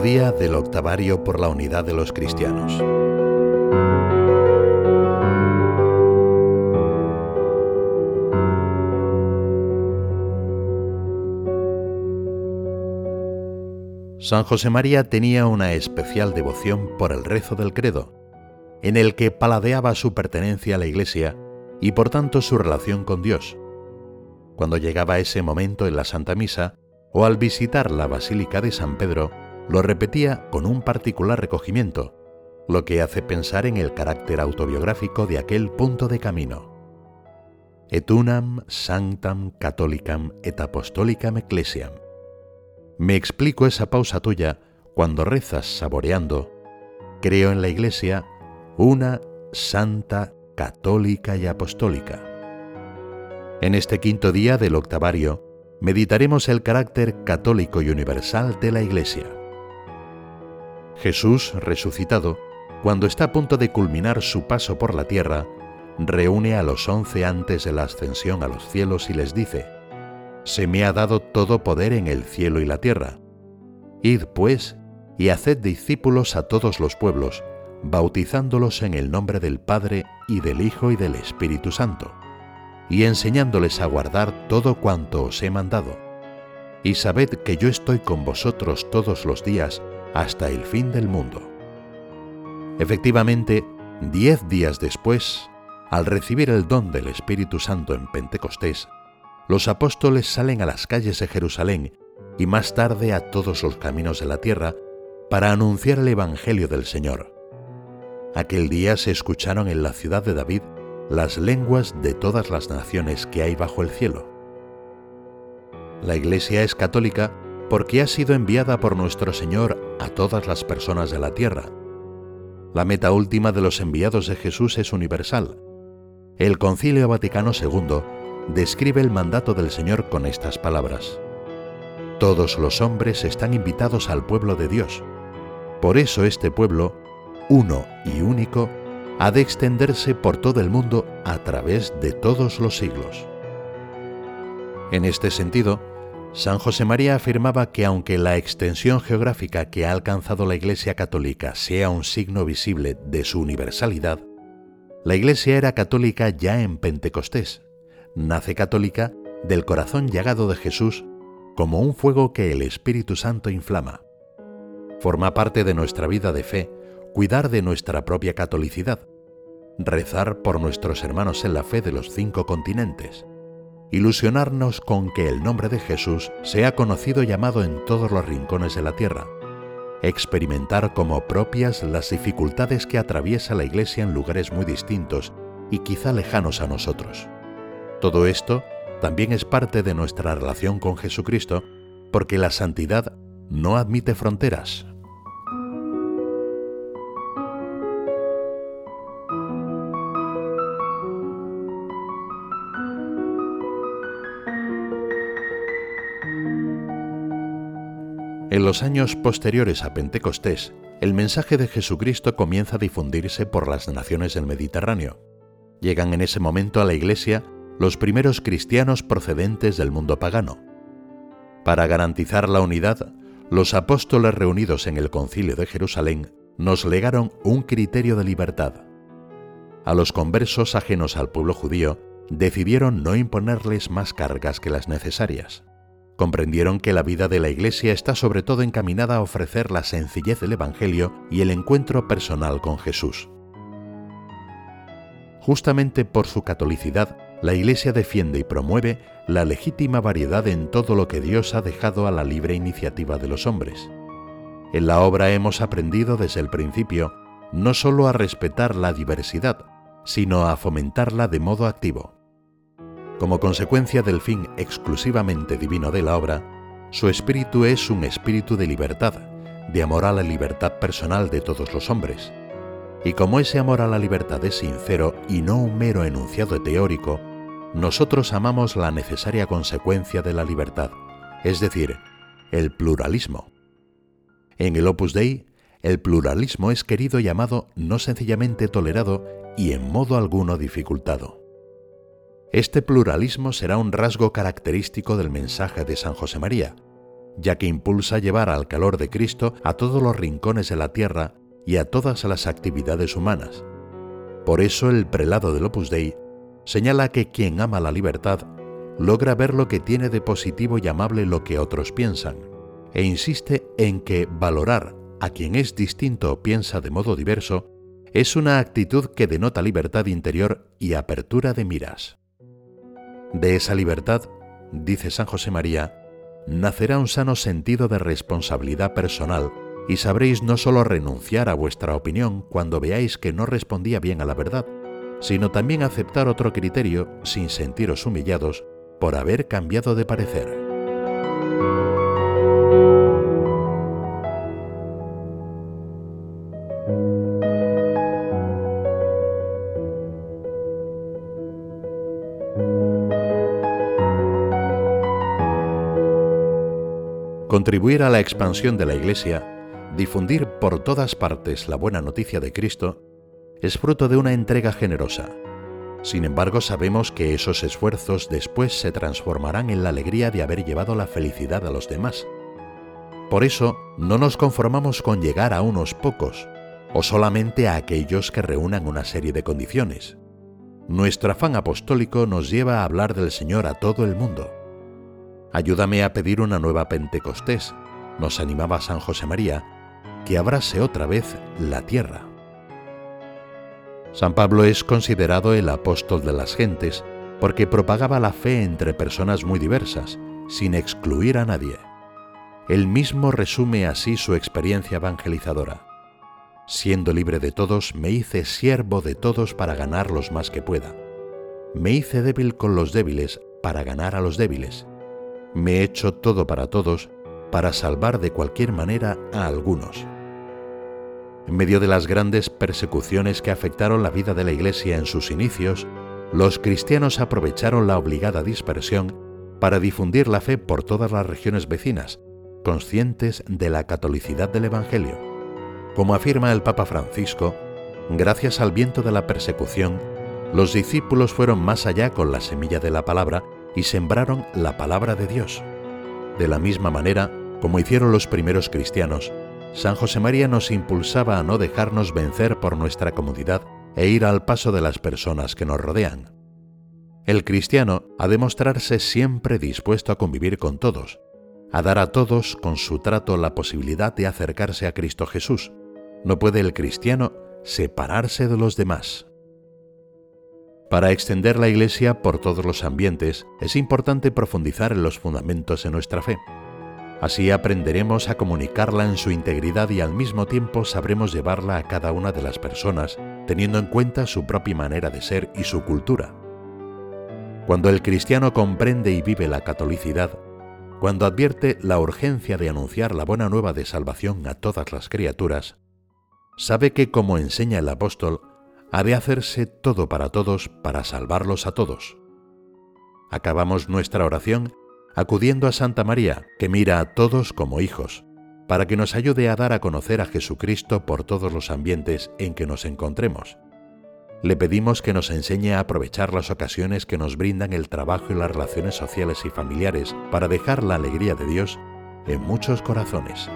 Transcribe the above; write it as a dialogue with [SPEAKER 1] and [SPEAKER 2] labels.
[SPEAKER 1] Día del octavario por la unidad de los cristianos. San José María tenía una especial devoción por el rezo del credo, en el que paladeaba su pertenencia a la Iglesia y por tanto su relación con Dios. Cuando llegaba ese momento en la Santa Misa o al visitar la Basílica de San Pedro, lo repetía con un particular recogimiento, lo que hace pensar en el carácter autobiográfico de aquel punto de camino. Et unam sanctam catholicam et apostolicam ecclesiam. Me explico esa pausa tuya cuando rezas saboreando, creo en la Iglesia, una santa, católica y apostólica. En este quinto día del octavario, meditaremos el carácter católico y universal de la Iglesia. Jesús, resucitado, cuando está a punto de culminar su paso por la tierra, reúne a los once antes de la ascensión a los cielos y les dice, Se me ha dado todo poder en el cielo y la tierra. Id, pues, y haced discípulos a todos los pueblos, bautizándolos en el nombre del Padre y del Hijo y del Espíritu Santo, y enseñándoles a guardar todo cuanto os he mandado. Y sabed que yo estoy con vosotros todos los días hasta el fin del mundo. Efectivamente, diez días después, al recibir el don del Espíritu Santo en Pentecostés, los apóstoles salen a las calles de Jerusalén y más tarde a todos los caminos de la tierra para anunciar el Evangelio del Señor. Aquel día se escucharon en la ciudad de David las lenguas de todas las naciones que hay bajo el cielo. La Iglesia es católica porque ha sido enviada por nuestro Señor a todas las personas de la tierra. La meta última de los enviados de Jesús es universal. El Concilio Vaticano II describe el mandato del Señor con estas palabras. Todos los hombres están invitados al pueblo de Dios. Por eso este pueblo, uno y único, ha de extenderse por todo el mundo a través de todos los siglos. En este sentido, San José María afirmaba que aunque la extensión geográfica que ha alcanzado la Iglesia católica sea un signo visible de su universalidad, la Iglesia era católica ya en Pentecostés. Nace católica del corazón llagado de Jesús como un fuego que el Espíritu Santo inflama. Forma parte de nuestra vida de fe cuidar de nuestra propia catolicidad, rezar por nuestros hermanos en la fe de los cinco continentes, ilusionarnos con que el nombre de Jesús sea conocido y llamado en todos los rincones de la tierra, experimentar como propias las dificultades que atraviesa la Iglesia en lugares muy distintos y quizá lejanos a nosotros. Todo esto también es parte de nuestra relación con Jesucristo porque la santidad no admite fronteras, En los años posteriores a Pentecostés, el mensaje de Jesucristo comienza a difundirse por las naciones del Mediterráneo. Llegan en ese momento a la Iglesia los primeros cristianos procedentes del mundo pagano. Para garantizar la unidad, los apóstoles reunidos en el concilio de Jerusalén nos legaron un criterio de libertad. A los conversos ajenos al pueblo judío decidieron no imponerles más cargas que las necesarias comprendieron que la vida de la Iglesia está sobre todo encaminada a ofrecer la sencillez del Evangelio y el encuentro personal con Jesús. Justamente por su catolicidad, la Iglesia defiende y promueve la legítima variedad en todo lo que Dios ha dejado a la libre iniciativa de los hombres. En la obra hemos aprendido desde el principio no solo a respetar la diversidad, sino a fomentarla de modo activo. Como consecuencia del fin exclusivamente divino de la obra, su espíritu es un espíritu de libertad, de amor a la libertad personal de todos los hombres. Y como ese amor a la libertad es sincero y no un mero enunciado teórico, nosotros amamos la necesaria consecuencia de la libertad, es decir, el pluralismo. En el Opus Dei, el pluralismo es querido y amado no sencillamente tolerado y en modo alguno dificultado. Este pluralismo será un rasgo característico del mensaje de San José María, ya que impulsa llevar al calor de Cristo a todos los rincones de la tierra y a todas las actividades humanas. Por eso el prelado del Opus Dei señala que quien ama la libertad logra ver lo que tiene de positivo y amable lo que otros piensan, e insiste en que valorar a quien es distinto o piensa de modo diverso es una actitud que denota libertad interior y apertura de miras. De esa libertad, dice San José María, nacerá un sano sentido de responsabilidad personal y sabréis no solo renunciar a vuestra opinión cuando veáis que no respondía bien a la verdad, sino también aceptar otro criterio sin sentiros humillados por haber cambiado de parecer. Contribuir a la expansión de la Iglesia, difundir por todas partes la buena noticia de Cristo, es fruto de una entrega generosa. Sin embargo, sabemos que esos esfuerzos después se transformarán en la alegría de haber llevado la felicidad a los demás. Por eso, no nos conformamos con llegar a unos pocos, o solamente a aquellos que reúnan una serie de condiciones. Nuestro afán apostólico nos lleva a hablar del Señor a todo el mundo Ayúdame a pedir una nueva Pentecostés, nos animaba San José María, que abrase otra vez la tierra. San Pablo es considerado el apóstol de las gentes porque propagaba la fe entre personas muy diversas, sin excluir a nadie. Él mismo resume así su experiencia evangelizadora. Siendo libre de todos, me hice siervo de todos para ganar los más que pueda. Me hice débil con los débiles para ganar a los débiles me he hecho todo para todos para salvar de cualquier manera a algunos. En medio de las grandes persecuciones que afectaron la vida de la Iglesia en sus inicios, los cristianos aprovecharon la obligada dispersión para difundir la fe por todas las regiones vecinas, conscientes de la catolicidad del Evangelio. Como afirma el Papa Francisco, gracias al viento de la persecución, los discípulos fueron más allá con la semilla de la palabra y sembraron la palabra de Dios. De la misma manera, como hicieron los primeros cristianos, San José María nos impulsaba a no dejarnos vencer por nuestra comodidad e ir al paso de las personas que nos rodean. El cristiano ha de mostrarse siempre dispuesto a convivir con todos, a dar a todos con su trato la posibilidad de acercarse a Cristo Jesús. No puede el cristiano separarse de los demás. Para extender la Iglesia por todos los ambientes es importante profundizar en los fundamentos de nuestra fe. Así aprenderemos a comunicarla en su integridad y al mismo tiempo sabremos llevarla a cada una de las personas, teniendo en cuenta su propia manera de ser y su cultura. Cuando el cristiano comprende y vive la catolicidad, cuando advierte la urgencia de anunciar la buena nueva de salvación a todas las criaturas, sabe que, como enseña el apóstol, de hacerse todo para todos para salvarlos a todos. Acabamos nuestra oración acudiendo a Santa María, que mira a todos como hijos, para que nos ayude a dar a conocer a Jesucristo por todos los ambientes en que nos encontremos. Le pedimos que nos enseñe a aprovechar las ocasiones que nos brindan el trabajo y las relaciones sociales y familiares para dejar la alegría de Dios en muchos corazones.